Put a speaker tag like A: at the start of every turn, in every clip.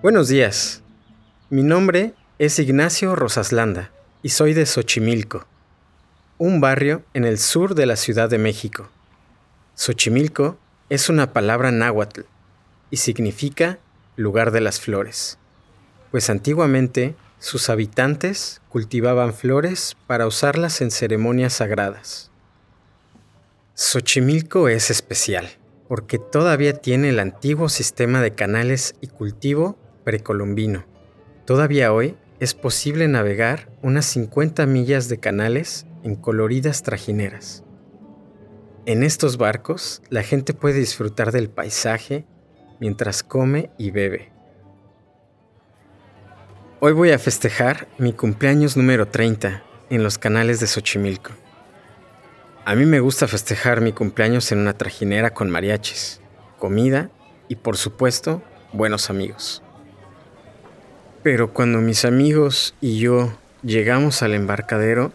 A: Buenos días. Mi nombre es Ignacio Rosaslanda y soy de Xochimilco, un barrio en el sur de la Ciudad de México. Xochimilco es una palabra náhuatl y significa lugar de las flores, pues antiguamente sus habitantes cultivaban flores para usarlas en ceremonias sagradas. Xochimilco es especial porque todavía tiene el antiguo sistema de canales y cultivo precolombino. Todavía hoy es posible navegar unas 50 millas de canales en coloridas trajineras. En estos barcos, la gente puede disfrutar del paisaje mientras come y bebe. Hoy voy a festejar mi cumpleaños número 30 en los canales de Xochimilco. A mí me gusta festejar mi cumpleaños en una trajinera con mariachis, comida y por supuesto buenos amigos. Pero cuando mis amigos y yo llegamos al embarcadero,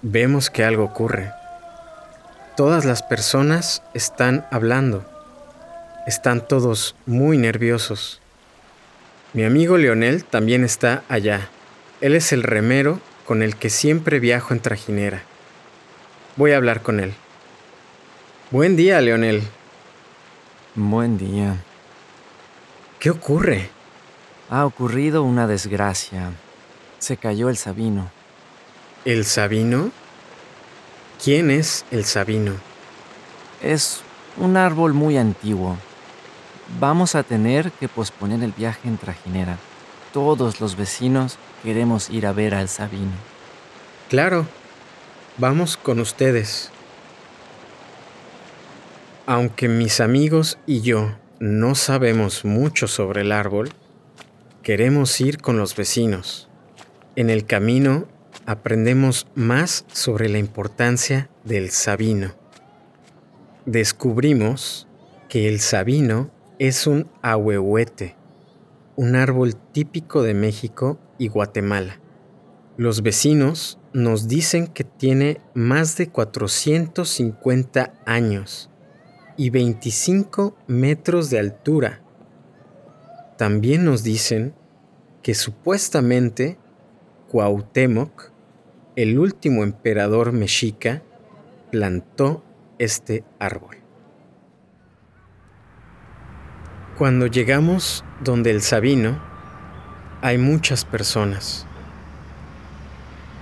A: vemos que algo ocurre. Todas las personas están hablando. Están todos muy nerviosos. Mi amigo Leonel también está allá. Él es el remero con el que siempre viajo en trajinera. Voy a hablar con él. Buen día, Leonel.
B: Buen día.
A: ¿Qué ocurre?
B: Ha ocurrido una desgracia. Se cayó el Sabino.
A: ¿El Sabino? ¿Quién es el Sabino?
B: Es un árbol muy antiguo. Vamos a tener que posponer el viaje en trajinera. Todos los vecinos queremos ir a ver al Sabino.
A: Claro, vamos con ustedes. Aunque mis amigos y yo no sabemos mucho sobre el árbol, Queremos ir con los vecinos. En el camino aprendemos más sobre la importancia del sabino. Descubrimos que el sabino es un ahuehuete, un árbol típico de México y Guatemala. Los vecinos nos dicen que tiene más de 450 años y 25 metros de altura también nos dicen que supuestamente Cuauhtémoc, el último emperador mexica, plantó este árbol. Cuando llegamos donde el Sabino, hay muchas personas.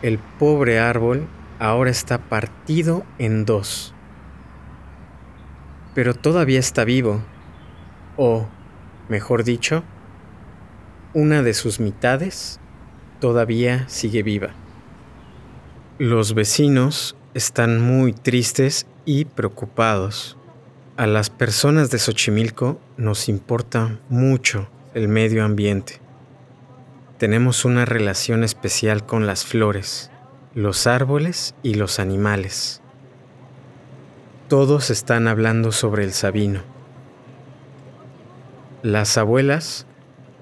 A: El pobre árbol ahora está partido en dos, pero todavía está vivo, o Mejor dicho, una de sus mitades todavía sigue viva. Los vecinos están muy tristes y preocupados. A las personas de Xochimilco nos importa mucho el medio ambiente. Tenemos una relación especial con las flores, los árboles y los animales. Todos están hablando sobre el sabino las abuelas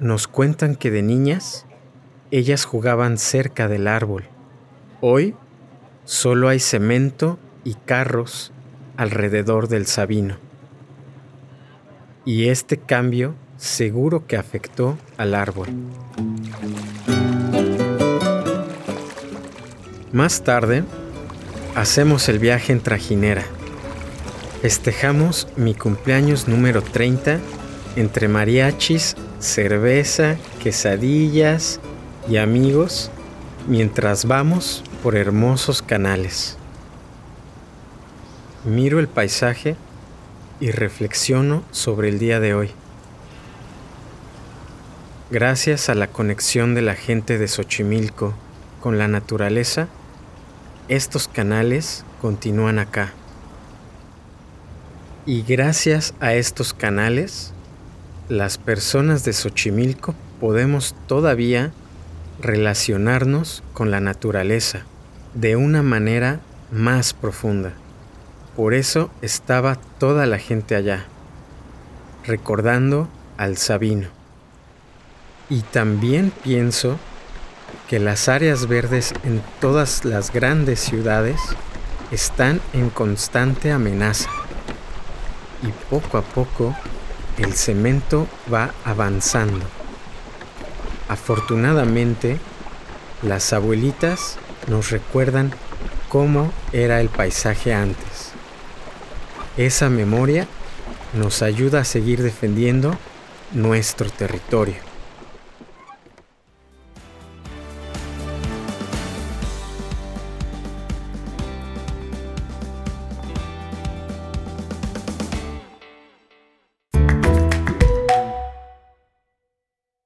A: nos cuentan que de niñas ellas jugaban cerca del árbol. Hoy solo hay cemento y carros alrededor del Sabino. Y este cambio seguro que afectó al árbol. Más tarde, hacemos el viaje en trajinera. Festejamos mi cumpleaños número 30 entre mariachis, cerveza, quesadillas y amigos mientras vamos por hermosos canales. Miro el paisaje y reflexiono sobre el día de hoy. Gracias a la conexión de la gente de Xochimilco con la naturaleza, estos canales continúan acá. Y gracias a estos canales, las personas de Xochimilco podemos todavía relacionarnos con la naturaleza de una manera más profunda. Por eso estaba toda la gente allá, recordando al Sabino. Y también pienso que las áreas verdes en todas las grandes ciudades están en constante amenaza. Y poco a poco el cemento va avanzando Afortunadamente, las abuelitas nos recuerdan cómo era el paisaje antes. Esa memoria nos ayuda a seguir defendiendo nuestro territorio.